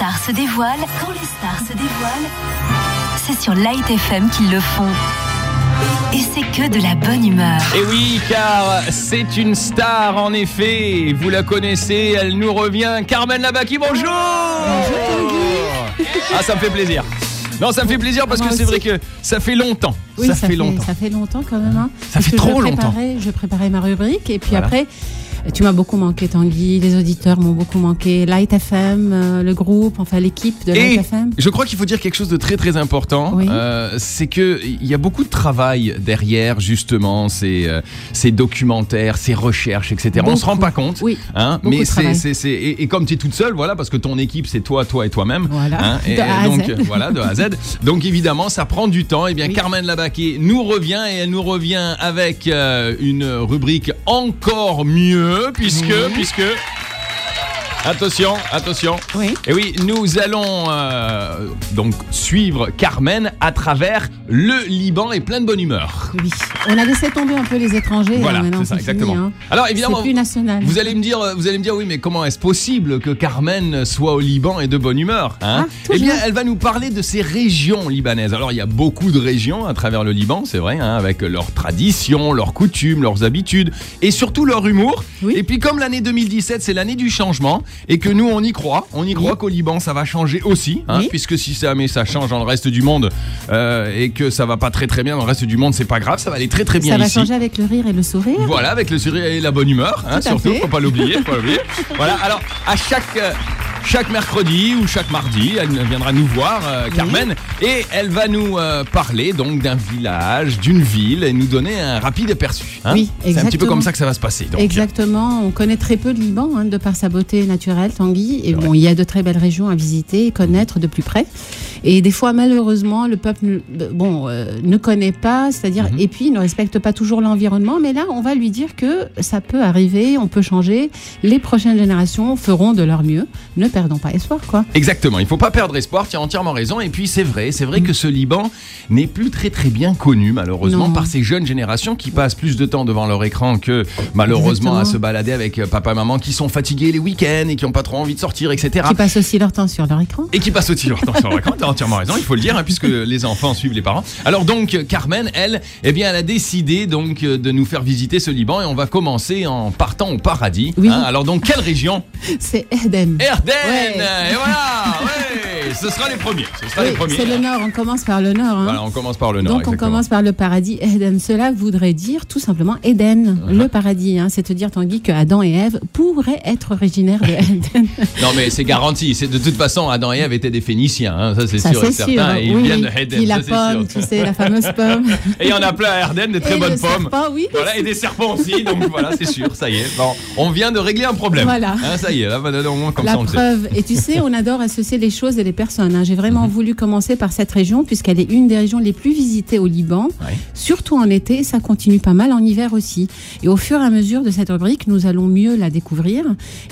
stars se dévoilent, quand les stars se dévoilent, c'est sur Light FM qu'ils le font. Et c'est que de la bonne humeur. Et oui, car c'est une star en effet. Vous la connaissez, elle nous revient. Carmen Labaki, bonjour Ah, ça me fait plaisir. Non, ça me fait plaisir parce Moi que c'est vrai que ça fait longtemps. Oui, ça, fait longtemps. Ça fait longtemps quand même. hein. Ça fait trop je longtemps. Je préparais ma rubrique et puis Voilà. après, tu m'as beaucoup manqué Tanguy, les auditeurs m'ont beaucoup manqué, Light FM, euh, le groupe, enfin l'équipe de Light Et FM. je crois qu'il faut dire quelque chose de très très important. Oui. Euh, c'est que il y a beaucoup de travail derrière justement ces, euh, ces documentaires, ces recherches, etc. On se rend Beaucoup. pas compte. Oui, Hein, beaucoup mais c'est, et, et comme tu es toute seule, voilà, parce que ton équipe c'est toi, toi et toi-même. Voilà, hein, et, de A à donc Z. voilà, de A à Z. Donc évidemment, ça prend du temps. Et bien, Oui. Carmen Labaquet nous revient et elle nous revient avec euh, une rubrique encore mieux, puisque, puisque. Attention, attention. Oui. Et oui, nous allons euh, donc suivre Carmen à travers le Liban et plein de bonne humeur. Oui, on a laissé tomber un peu les étrangers. hein, Voilà, c'est ça, fini, exactement. hein. Alors évidemment, C'est plus national. vous allez me dire, vous allez me dire, oui, mais comment est-ce possible que Carmen soit au Liban et de bonne humeur hein Ah, Eh bien, elle va nous parler de ces régions libanaises. Alors, il y a beaucoup de régions à travers le Liban, c'est vrai, hein, avec leurs traditions, leurs coutumes, leurs habitudes et surtout leur humour. Oui. Et puis, comme l'année 2017, c'est l'année du changement et que nous, on y croit, on y croit qu'au Liban, ça va changer aussi, hein, Oui. puisque si jamais ça change dans le reste du monde euh, et que ça va pas très très bien dans le reste du monde, c'est pas grave, ça va aller très très bien Ça va ici. changer avec le rire et le sourire. Voilà, avec le sourire et la bonne humeur, hein, surtout, fait. faut pas l'oublier, faut pas l'oublier. Voilà, alors à chaque euh, chaque mercredi ou chaque mardi, elle viendra nous voir, euh, Carmen, et elle va nous euh, parler donc d'un village, d'une ville, et nous donner un rapide aperçu. hein. Oui, C'est un petit peu exactement. comme ça que ça va se passer. Donc. Exactement, on connaît très peu de Liban hein, de par sa beauté naturelle, Tanguy. Et bon, il y a de très belles régions à visiter et connaître de plus près. Et des fois, malheureusement, le peuple ne- bon, euh, ne connaît pas, c'est-à-dire, Mhm. et puis ne respecte pas toujours l'environnement. Mais là, on va lui dire que ça peut arriver, on peut changer. Les prochaines générations feront de leur mieux. Ne perdons pas espoir, quoi. Exactement, il faut pas perdre espoir, tu as entièrement raison. Et puis c'est vrai, c'est vrai que ce Liban n'est plus très très bien connu malheureusement Non. par ces jeunes générations qui passent plus de temps devant leur écran que malheureusement à se balader avec euh, papa et maman qui sont fatigués les week-ends et qui ont pas trop envie de sortir, etc. Qui passent aussi leur temps sur leur écran. Et qui passent aussi leur temps sur leur écran, t'as entièrement raison, il faut le dire, hein, puisque les enfants suivent les parents. Alors donc, Carmen, elle, eh bien, elle a décidé donc euh, de nous faire visiter ce Liban et on va commencer en partant au paradis. Oui. hein. alors donc, quelle région? C'est Eden. Ouais. Et voilà, ouais, ce sera les premiers. Ce sera les Oui, premiers. c'est le nord, on commence par le nord. hein. Voilà, on commence par le nord. Donc on commence par le paradis Eden. Cela voudrait dire tout simplement Eden, le paradis. Hein. C'est te dire Tanguy que Adam et Ève pourraient être originaires de Eden. Non mais c'est garanti. De toute façon Adam et Ève étaient des Phéniciens, hein, ça c'est sûr et certain. sûr. Et ils oui, viennent de. Eden, la ça, pomme, tu sais, la fameuse pomme. Et il y en a plein à Erden, des très Et bonnes pommes. serpent, oui. Voilà, et des serpents aussi, donc voilà, c'est sûr, ça y est. Bon, on vient de régler un problème. Voilà. Ça y est, là, moins comme La ça on le sait. preuve. Et tu sais, on adore associer les choses et les personnes. hein. J'ai vraiment Mhm. voulu commencer par cette région puisqu'elle est une des régions les plus visitées au Liban, Ouais. surtout en été. Ça continue pas mal en hiver aussi. Et au fur et à mesure de cette rubrique, nous allons mieux la découvrir.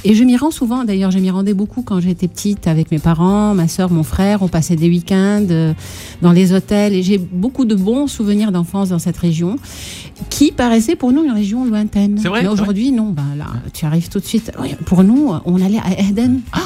Et je m'y rends souvent. D'ailleurs, je m'y rendais beaucoup quand j'étais petite avec mes parents, ma soeur, mon frère. On passait des week-ends euh, dans les hôtels et j'ai beaucoup de bons souvenirs d'enfance dans cette région qui paraissait pour nous une région lointaine. C'est vrai, Mais aujourd'hui, non. Ben là, tu arrives tout de suite. Pour nous, on allait à Eden. Ah,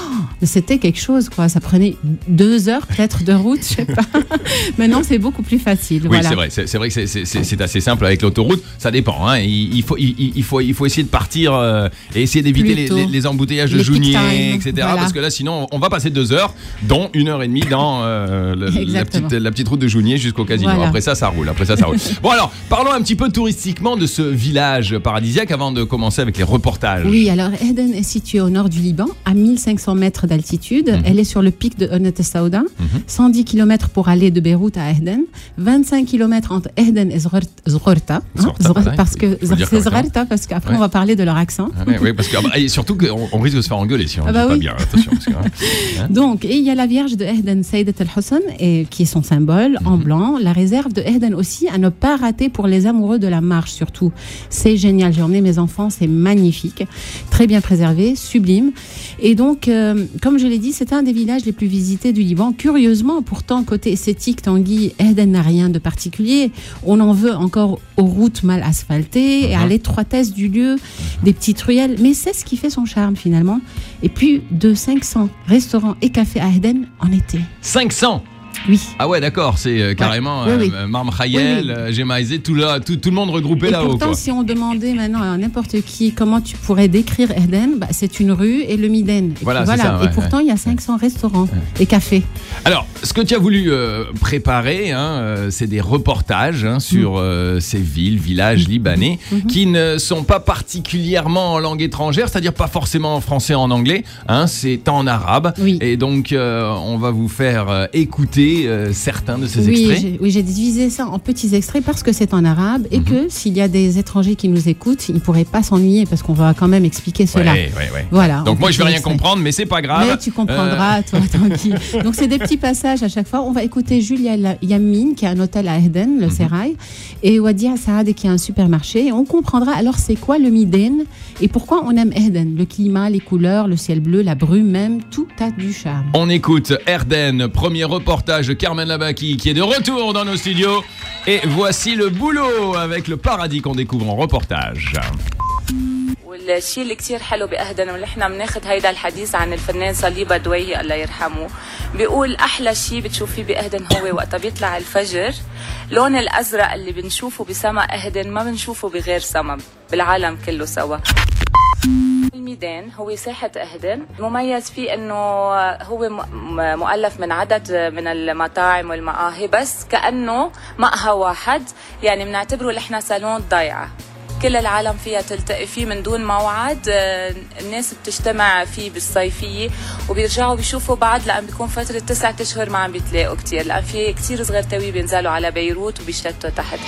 C'était quelque chose, quoi. Ça prenait deux heures peut-être de route, je sais pas. Maintenant, c'est beaucoup plus facile. Oui, voilà. c'est vrai. C'est vrai que c'est- assez simple avec l'autoroute. Ça dépend. Hein. Il, il faut, il, il faut, il faut essayer de partir euh, et essayer d'éviter les, embouteillages de Jounier, etc. voilà. Parce que là, sinon, on va passer deux heures, dont une heure et demie dans euh, la, petite, la petite route de Jounier jusqu'au casino. Voilà. Après ça, ça roule. Après ça, ça roule. bon, alors, parlons un petit peu touristiquement de ce village paradisiaque avant de commencer avec les reportages. Oui, alors Eden est située au nord du Liban, à 1500 mètres d'altitude. Mhm. Elle est sur le pic de Honet Saouda. 110 km pour aller de Beyrouth à Eden. 25 km entre Eden et Zghor- Zghorta. hein, parce que c'est. Zghorta, parce qu'après Ouais. on va parler de leur accent. Ah ouais, parce que, ah bah, et surtout qu'on on risque de se faire engueuler si on Ah ne bah dit pas oui. bien. Attention. Parce que, hein. Donc, et il y a la Vierge de Ehden, Sayyidat al-Husn, et- qui est son symbole en Mhm. blanc. La réserve de Ehden aussi, à ne pas rater pour les amoureux de la marche surtout. C'est génial. J'ai emmené mes enfants, c'est magnifique. Très bien préservé, sublime. Et donc, euh, comme je l'ai dit, c'est un des villages les plus visités du Liban. Curieusement, pourtant, côté esthétique, Tanguy, Eden n'a rien de particulier. On en veut encore aux routes mal asphaltées et à Mhm. l'étroitesse du lieu, des petites ruelles. Mais c'est ce qui fait son charme finalement. Et plus de 500 restaurants et cafés à Eden en été. 500 Oui. Ah ouais, d'accord, c'est euh, carrément Oui, oui. euh, Marm Khayel, Oui, euh, tout, là, tout, tout le monde regroupé Et là-haut. pourtant, quoi. si on demandait maintenant à n'importe qui comment tu pourrais décrire Eden, bah, c'est une rue et le Miden. Et, Voilà, puis c'est ça, ouais, et pourtant, il y a 500 restaurants et cafés. Alors, ce que tu as voulu euh, préparer, hein, euh, c'est des reportages hein, sur euh, ces villes, villages libanais, Mhm. qui ne sont pas particulièrement en langue étrangère, c'est-à-dire pas forcément en français, en anglais, hein, c'est en arabe. Et donc, euh, on va vous faire euh, euh, certains de ces Oui, extraits. oui, j'ai divisé ça en petits extraits parce que c'est en arabe et Mhm. que s'il y a des étrangers qui nous écoutent, ils ne pourraient pas s'ennuyer parce qu'on va quand même expliquer cela. Ouais, ouais, ouais. Voilà. Donc moi je vais petits rien comprendre, mais c'est pas grave. Mais tu comprendras, Euh. toi, tranquille. Donc, c'est des petits passages à chaque fois. On va écouter Julia La- Yamin, qui a un hôtel à Eden, le Serail, et Wadia Saad, qui a un supermarché. Et on comprendra alors c'est quoi le Miden et pourquoi on aime Eden? Le climat, les couleurs, le ciel bleu, la brume même, tout a du charme. On écoute Erden, premier reportage de Carmen Labaki qui est de retour dans nos studios. Et voici le boulot avec le paradis qu'on découvre en reportage. والشيء اللي كتير حلو بأهدن ونحن بناخد هيدا الحديث عن الفنان صليبة دويهي الله يرحمه بيقول أحلى شيء بتشوفيه بأهدن هو وقتها بيطلع الفجر لون الأزرق اللي بنشوفه بسما أهدن ما بنشوفه بغير سما بالعالم كله سوا الميدان هو ساحة أهدن مميز فيه أنه هو مؤلف من عدد من المطاعم والمقاهي بس كأنه مقهى واحد. يعني بنعتبره نحن صالون ضيعة كل العالم فيها تلتقي فيه من دون موعد آه، الناس بتجتمع فيه بالصيفية وبيرجعوا بيشوفوا بعض لأن بيكون فترة تسعة أشهر ما عم بيتلاقوا كتير لأن في كتير صغيرتوي بينزلوا على بيروت وبيشتوا تحت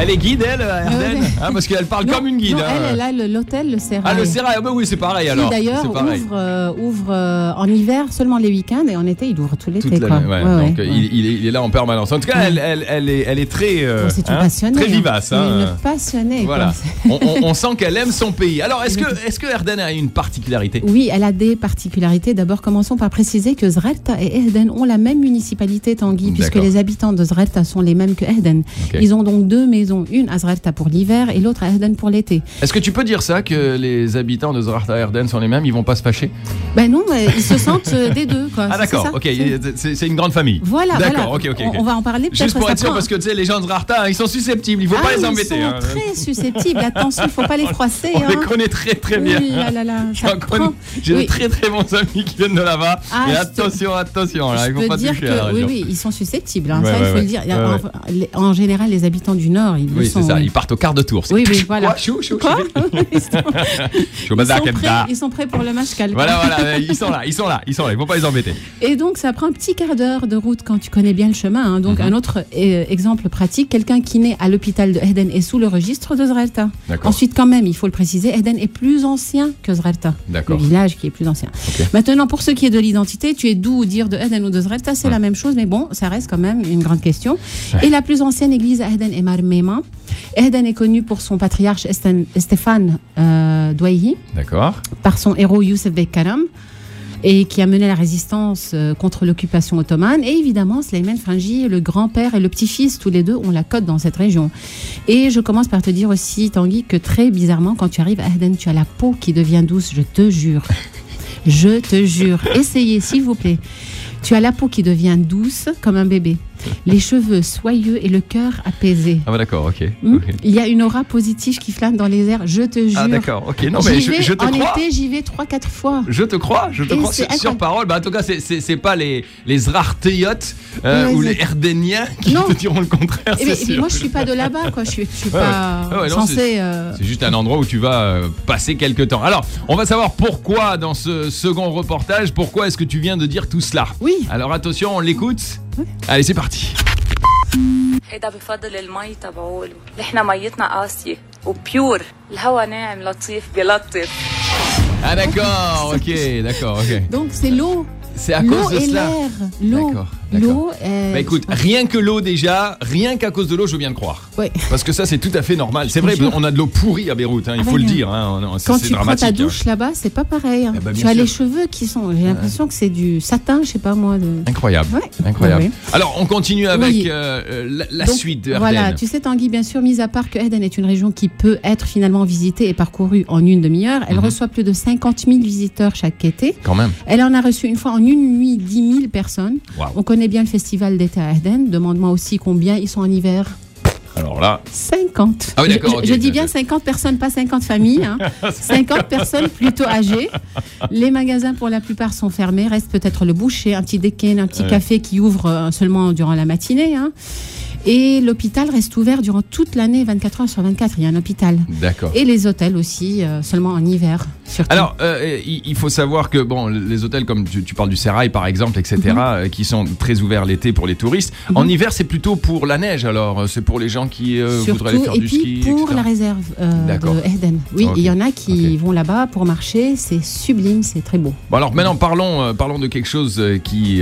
Elle est guide, elle, Erden ouais. Hein, Parce qu'elle parle Non, comme une guide. non, hein. elle, elle a le- l'hôtel, le Serail. Ah, le Serail, ah bah oui, c'est pareil qui alors. d'ailleurs C'est pareil. ouvre, euh, ouvre euh, en hiver seulement les week-ends et en été il ouvre tout l'été. Toute quoi. l'année, ouais. Ouais, Donc ouais, euh, ouais. Il, il est, il est là en permanence. En tout cas, Ouais. elle, elle, elle est, elle est très, euh, Bon, c'est une hein, passionnée. très hein. vivace. C'est hein. Une passionnée. Voilà. On, on- on sent qu'elle aime son pays. Alors, est-ce que, est-ce que Erden a une particularité? Oui, elle a des particularités. D'abord, commençons par préciser que Zrelta et Ehden ont la même municipalité, Tanguy, puisque les habitants de Zrelta sont les mêmes que Ehden. Ok. Ils ont donc deux maisons, une à Zrelta pour l'hiver et l'autre à Ehden pour l'été. Est-ce que tu peux dire ça, que les habitants de Zrarta Erden sont les mêmes? Ils vont pas se fâcher? Ben non, ils se sentent euh, des deux. Quoi. Ah d'accord, ok, C'est- une grande famille. Voilà, D'accord. On, on va en parler peut-être. Juste pour être sûr, parce que tu sais, les gens de Zrarta, hein, ils sont susceptibles, il faut Ah, pas les ils embêter. sont hein. très susceptibles. Attention, il faut pas les froisser. On les hein. connaît très très bien. Oui, là, là, là. J'ai de très très bons amis qui viennent de là-bas. Ah, Et je te- attention, attention, là, Je il faut peux pas dire toucher à la que oui, ils sont susceptibles. hein, Ouais, ça, ouais, il faut ouais. le dire. En, général, les habitants du Nord, ils sont. c'est ça, oui. ils partent au quart de tour. Oui, oui, voilà. Quoi Chou, chou, Quoi ils, sont, ils prêts, ça. ils sont prêts pour le match calme. Voilà, voilà, ils sont là, ils sont là, ils sont là, il faut pas les embêter. Et donc, ça prend un petit quart d'heure de route quand tu connais bien le chemin. hein. Donc, Mhm. un autre euh, exemple pratique, quelqu'un qui naît à l'hôpital de Eden est sous le registre de Zrelta. Ensuite, quand même, il faut le préciser, Eden est plus ancien que Zrelta. Le village qui est plus ancien. Maintenant, pour ce qui est de l'identité, tu es d'où dire de Eden ou de Zrelta, c'est Ouais. la même chose, mais bon, ça reste quand même une grande question. Et la plus ancienne église à Eden est Marmema. Eden est connu pour son patriarche Stéphane euh, D'accord. par son héros Youssef Bek Karam, et qui a mené la résistance euh, contre l'occupation ottomane. Et évidemment, Sleiman Frangi, le grand-père et le petit-fils, tous les deux ont la cote dans cette région. Et je commence par te dire aussi, Tanguy, que très bizarrement, quand tu arrives à Eden, tu as la peau qui devient douce, je te jure. Je te jure. Essayez, s'il vous plaît. Tu as la peau qui devient douce comme un bébé, les cheveux soyeux et le cœur apaisé. Ah bah d'accord, ok. Hmm. Il y a une aura positive qui flâne dans les airs, je te jure. Ah d'accord, ok. Non mais J'y je, te en crois. été, j'y vais 3-4 fois. Je te crois, je te Et crois c'est sur, sur parole. Bah, en tout cas, c'est- pas les, les euh, ou les Erdéniens qui Non. te diront le contraire, Eh sûr. moi, je suis pas de là-bas, quoi. Je suis, je suis Ouais, pas ouais. Ouais, non, censée. euh, C'est juste un endroit où tu vas euh, passer quelques temps. Alors, on va savoir pourquoi dans ce second reportage, pourquoi est-ce que tu viens de dire tout cela Oui. Alors attention, on l'écoute. Allez, c'est parti. هيدا بفضل المي تبعوله نحن ميتنا قاسية وبيور الهوا ناعم لطيف بيلطف Ah d'accord, ok, d'accord, ok. Donc, c'est l'eau. C'est à L'eau cause de et cela. l'air. L'eau. D'accord. L'eau. euh, Bah écoute, rien que l'eau déjà, rien qu'à cause de l'eau, je bien le croire. ouais. Parce que ça, c'est tout à fait normal. C'est vrai, on a de l'eau pourrie à Beyrouth, hein, il Ah faut bah le non. dire. hein, on- c'est- Quand tu prends ta hein. douche là-bas, c'est pas pareil. hein. Eh ben, tu as sûr. les cheveux qui sont. J'ai l'impression que c'est du satin, je sais pas moi. De... Incroyable. Ouais. Incroyable. Ouais, Alors, on continue avec Oui. euh, la, la Donc, suite de Ardennes. Voilà, tu sais Tanguy, bien sûr, mis à part que Eden est une région qui peut être finalement visitée et parcourue en une demi-heure, elle Mhm. reçoit plus de 50 000 visiteurs chaque été. Quand même. Elle en a reçu une fois en une nuit 10 000 personnes. On connaît bien le festival d'été à Eden. Demande-moi aussi combien ils sont en hiver. Alors là, 50. Ah oui, Je, je dis bien 50 personnes, pas 50 familles. hein. 50 personnes plutôt âgées. Les magasins, pour la plupart, sont fermés. Reste peut-être le boucher, un petit déquin, un petit Ouais. café qui ouvre euh, seulement durant la matinée. hein. Et l'hôpital reste ouvert durant toute l'année, 24 heures sur 24. Il y a un hôpital. d'accord. Et les hôtels aussi, euh, seulement en hiver. Surtout. Alors, euh, il faut savoir que bon, les hôtels comme tu, tu parles du Serail par exemple, etc., Mhm. euh, qui sont très ouverts l'été pour les touristes. En hiver, c'est plutôt pour la neige. Alors, c'est pour les gens qui euh, voudraient aller Surtout, faire et du puis ski. pour etc. la réserve de Eden. Oui, il y en a qui vont là-bas pour marcher. C'est sublime, c'est très beau. Bon alors maintenant parlons parlons de quelque chose qui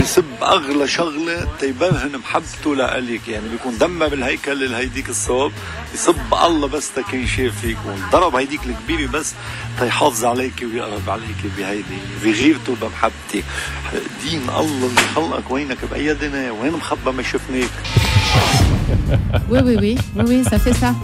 بسب أغلى شغلة تيبرهن محبته لإلك يعني بيكون دمها بالهيكل الهيديك الصوب يسب الله بس تكين شاف فيك. وضرب هيديك الكبيره بس تيحافظ عليك ويقرب عليك بهيدي بغيرته بمحبتك دين الله اللي خلقك وينك باي دنيا وين مخبى ما شفناك. Oui, oui, oui, oui, oui, ça fait ça.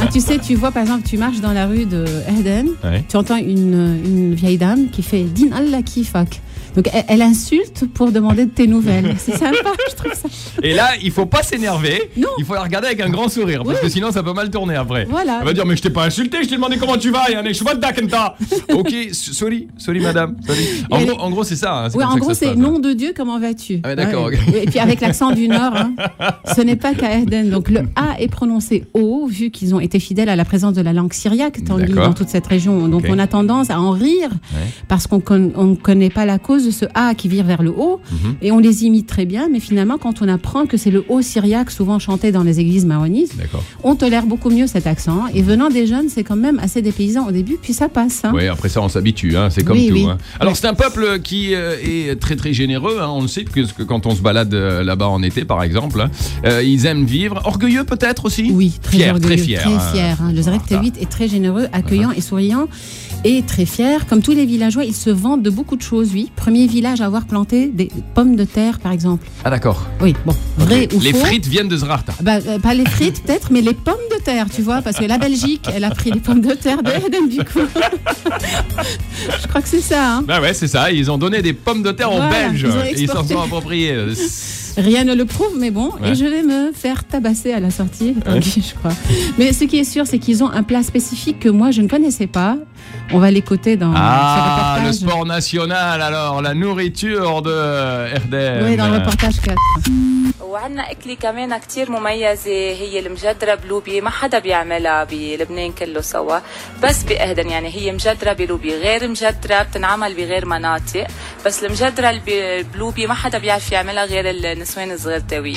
Ah, tu sais, tu vois, par exemple, tu marches dans la rue de Eden, Ouais. tu entends une, une vieille dame qui fait Din Allah kifak. Donc, elle, elle insulte pour demander de tes nouvelles. C'est sympa, je trouve ça. Et là, il faut pas s'énerver. Non. Il faut la regarder avec un grand sourire parce Oui. que sinon ça peut mal tourner après. Voilà. Elle va dire mais je t'ai pas insulté, je t'ai demandé comment tu vas. Je vois de Dakenta. Ok, sorry, sorry madame. Sorry. En Et gros, elle- en gros, c'est ça. hein, Oui, en ça gros, c'est nom de Dieu, comment vas-tu? Ah d'accord, Ouais. Et puis avec l'accent du Nord, hein, ce n'est pas qu'à Eden. Donc le A est prononcé O, vu qu'ils ont été fidèles à la présence de la langue syriaque dans toute cette région. Donc on a tendance à en rire Ouais. parce qu'on ne connaît pas la cause de ce A qui vire vers le haut. Mhm. Et on les imite très bien, mais finalement, quand on apprend que c'est le haut syriaque, souvent chanté dans les églises mahonistes, D'accord. on tolère beaucoup mieux cet accent. Et venant des jeunes, c'est quand même assez dépaysant au début, puis ça passe. hein. Oui, après ça, on s'habitue, hein, c'est comme Oui, tout. oui. hein. Alors, c'est un peuple qui euh, est très très généreux, hein, on le sait, que, que quand on se balade euh, là-bas en été, par exemple, hein, euh, ils aiment vivre. Orgueilleux peut-être aussi? Oui, très Fier, orgueilleux, très fier, Très hein. fier, hein. Le Zrek Voilà. T8 est très généreux, accueillant et souriant. Et très fier. Comme tous les villageois, ils se vantent de beaucoup de choses, oui. Premier village à avoir planté des pommes de terre, par exemple. Ah d'accord. Oui, bon, vrai ou Les faux frites viennent de Zrarta. bah, euh, Pas les frites, peut-être, mais les pommes de terre, tu vois, parce que la Belgique, elle a pris les pommes de terre de Eden, du coup. Je crois que c'est ça, hein. Bah ouais, c'est ça, ils ont donné des pommes de terre aux Voilà, Belges ils s'en sont appropriés. Rien ne le prouve, mais bon, Ouais. et je vais me faire tabasser à la sortie, Tanguy, je crois. Mais ce qui est sûr, c'est qu'ils ont un plat spécifique que moi, je ne connaissais pas. On va l'écouter dans Ah, ce le sport national alors, la nourriture de Erden. Oui, dans le reportage 4. وعنا أكلة كمان كتير مميزة هي المجدرة بلوبيا ما حدا بيعملها بلبنان كله سوا. بس بأهدن يعني هي مجدرة بلوبيا غير مجدرة بتنعمل بغير مناطق. بس المجدرة البلوبيا ما حدا بيعرف يعملها غير النسوان الصغيرتاوية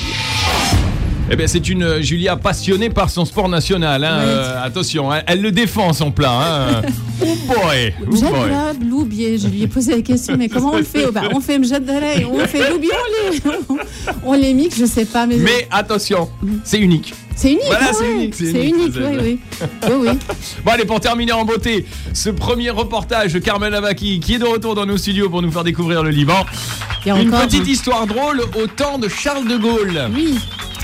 Eh bien, c'est une euh, Julia passionnée par son sport national. hein. Oui. Euh, attention, hein, elle le défend son plat. Hein. oh boy, oh je lui ai posé la question, mais comment on le fait? Oh, bah, On fait Mjadra et on fait Bloubier, on les, on les mixe, je sais pas. Mais, Mais attention, c'est unique. c'est unique. Voilà, c'est unique, c'est unique, oui, oui. oui, oui. Bon, allez, pour terminer en beauté, ce premier reportage de Carmel Avaki qui est de retour dans nos studios pour nous faire découvrir le Liban. Une encore. petite histoire drôle au temps de Charles de Gaulle. Oui.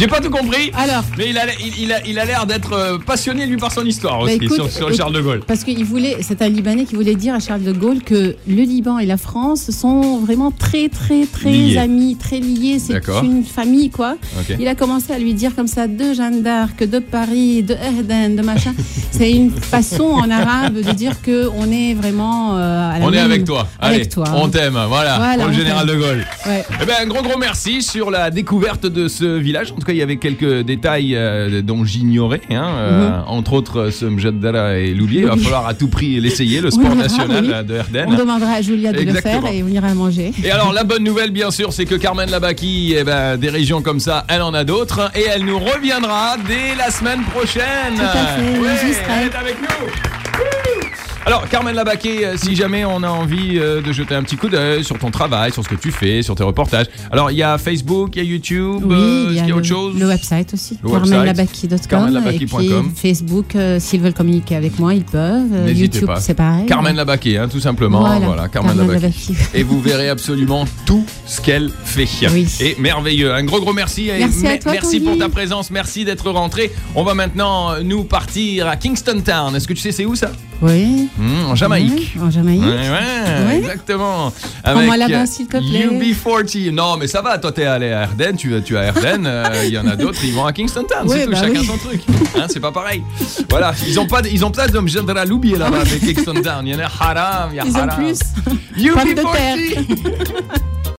J'ai pas tout compris. Alors, Mais il a, il, il a, l'air d'être euh, passionné lui par son histoire Bah, aussi écoute, sur, sur écoute, Charles de Gaulle. Parce qu'il voulait, c'est un Libanais qui voulait dire à Charles de Gaulle que le Liban et la France sont vraiment très, très, très Liés. amis, très liés. C'est une famille, quoi. Il a commencé à lui dire comme ça de Jeanne d'Arc, de Paris, de Erden, de machin. c'est une façon en arabe de dire que on est vraiment. euh, à la On est avec toi. Avec toi. on t'aime. Voilà, Voilà, pour le général de. Gaulle. Ouais. Eh ben, un gros gros merci sur la découverte de ce village. En tout cas, il y avait quelques détails euh, dont j'ignorais, hein, euh, entre autres euh, ce Mjaddara et l'oublier. Il va Mhm. Falloir à tout prix l'essayer, le sport national oui. de Erden. On demandera à Julia de Exactement. le faire et on ira manger. Et alors la bonne nouvelle bien sûr c'est que Carmen Labaki, eh ben, des régions comme ça, elle en a d'autres et elle nous reviendra dès la semaine prochaine. Tout à fait, elle est avec nous. Alors Carmen Labaquet, euh, si jamais on a envie euh, de jeter un petit coup d'œil sur ton travail, sur ce que tu fais, sur tes reportages. Alors il y a Facebook, il y a YouTube, Oui, euh, il y a le, autre chose le website aussi, puis Facebook, euh, s'ils veulent communiquer avec moi, ils peuvent. Euh, N'hésitez YouTube, pas. c'est pareil. Carmen Labaquet, hein, tout simplement. Voilà, Voilà, Carmen, Carmen Labaquet. Et vous verrez absolument tout ce qu'elle fait. Oui. Et merveilleux. Un gros gros merci. Et Merci à toi, merci pour ta présence. Merci d'être rentré. On va maintenant nous partir à Kingston Town. Est-ce que tu sais c'est où ça? Oui. Hmm, En Jamaïque. Ouais, en Jamaïque. Ouais, ouais, Ouais. exactement. Prends-moi là-bas, euh, s'il te plaît. UB40. Non, mais ça va, toi t'es allé à Erden, tu, tu as Erden, euh, il y en a d'autres, ils vont à Kingston Town, c'est Ouais, tout, bah chacun oui. son truc. Hein, c'est pas pareil. Voilà, ils ont pas, ils ont pas de Mjadra Loubi là-bas avec Kingston Town. Il y en a haram, il y a Ils ont haram. plus. Pommes de UB40.